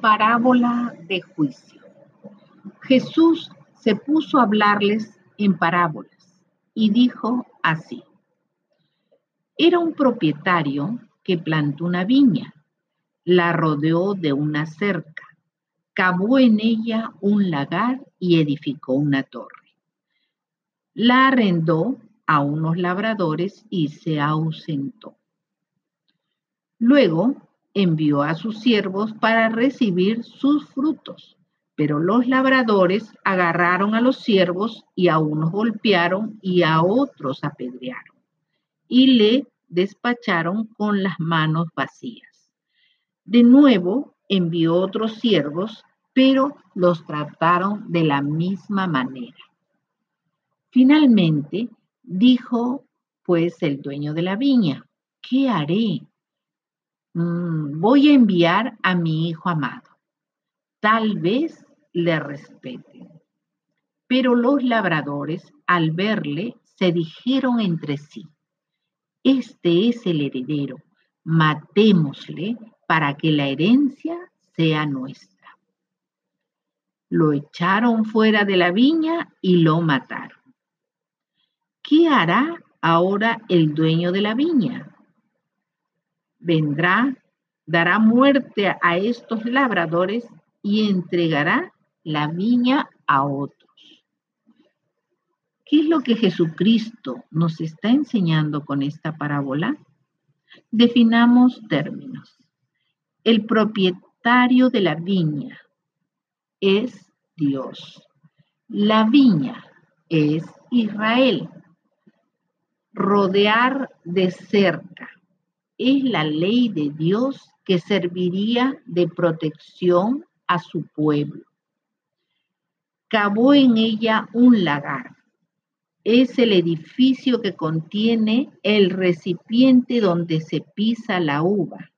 Parábola de juicio. Jesús se puso a hablarles en parábolas y dijo así. Era un propietario que plantó una viña, la rodeó de una cerca, cavó en ella un lagar y edificó una torre. La arrendó a unos labradores y se ausentó. Luego envió a sus siervos para recibir sus frutos. Pero los labradores agarraron a los siervos y a unos golpearon y a otros apedrearon. Y le despacharon con las manos vacías. De nuevo envió otros siervos, pero los trataron de la misma manera. Finalmente dijo pues el dueño de la viña, ¿qué haré? Mm, voy a enviar a mi hijo amado. Tal vez le respeten. Pero los labradores, al verle, se dijeron entre sí, este es el heredero, matémosle para que la herencia sea nuestra. Lo echaron fuera de la viña y lo mataron. ¿Qué hará ahora el dueño de la viña? Vendrá, dará muerte a estos labradores y entregará la viña a otros. ¿Qué es lo que Jesucristo nos está enseñando con esta parábola? Definamos términos. El propietario de la viña es Dios. La viña es Israel. Rodear de cerca es la ley de Dios que serviría de protección a su pueblo. Cavó en ella un lagar. Es el edificio que contiene el recipiente donde se pisa la uva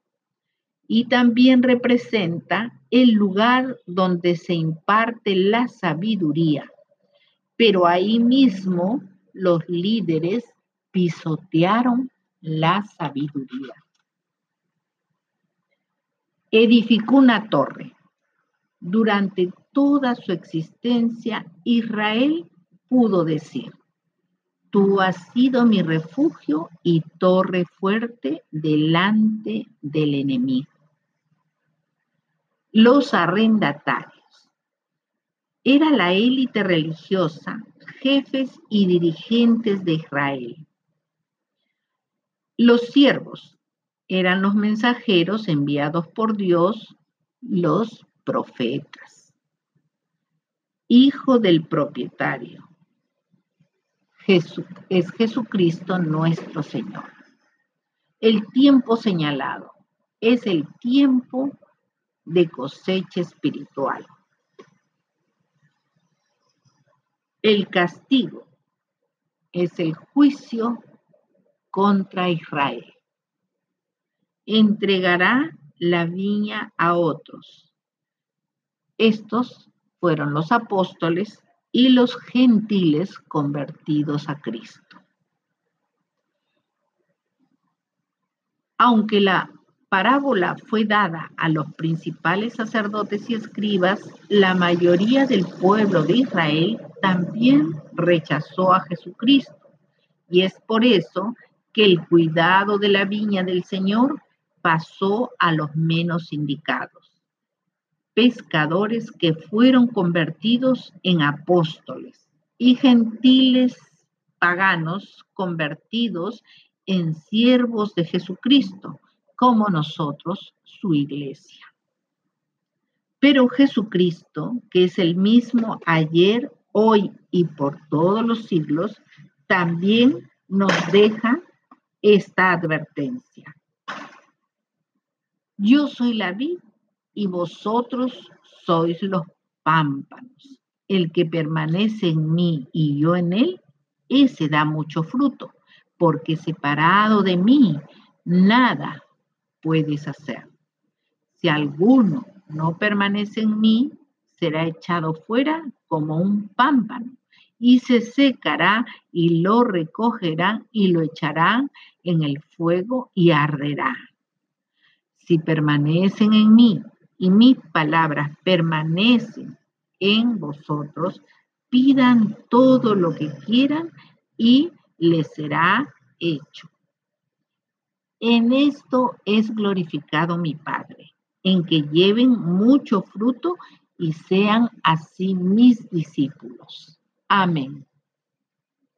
y también representa el lugar donde se imparte la sabiduría. Pero ahí mismo los líderes pisotearon la sabiduría. Edificó una torre. Durante toda su existencia, Israel pudo decir, Tú has sido mi refugio y torre fuerte delante del enemigo. Los arrendatarios. Era la élite religiosa, jefes y dirigentes de Israel los siervos eran los mensajeros enviados por Dios, los profetas. Hijo del propietario. es Jesucristo nuestro Señor. El tiempo señalado es el tiempo de cosecha espiritual. El castigo es el juicio contra Israel. Entregará la viña a otros. Estos fueron los apóstoles y los gentiles convertidos a Cristo. Aunque la parábola fue dada a los principales sacerdotes y escribas, la mayoría del pueblo de Israel también rechazó a Jesucristo. Y es por eso que el cuidado de la viña del Señor pasó a los menos indicados, pescadores que fueron convertidos en apóstoles y gentiles paganos convertidos en siervos de Jesucristo, como nosotros, su iglesia. Pero Jesucristo, que es el mismo ayer, hoy y por todos los siglos, también nos deja esta advertencia. Yo soy la vid y vosotros sois los pámpanos. El que permanece en mí y yo en él, ese da mucho fruto, porque separado de mí, nada puedes hacer. Si alguno no permanece en mí, será echado fuera como un pámpano y se secará y lo recogerán y lo echarán en el fuego y arderá. Si permanecen en mí y mis palabras permanecen en vosotros, pidan todo lo que quieran y les será hecho. En esto es glorificado mi Padre, en que lleven mucho fruto y sean así mis discípulos. Amém.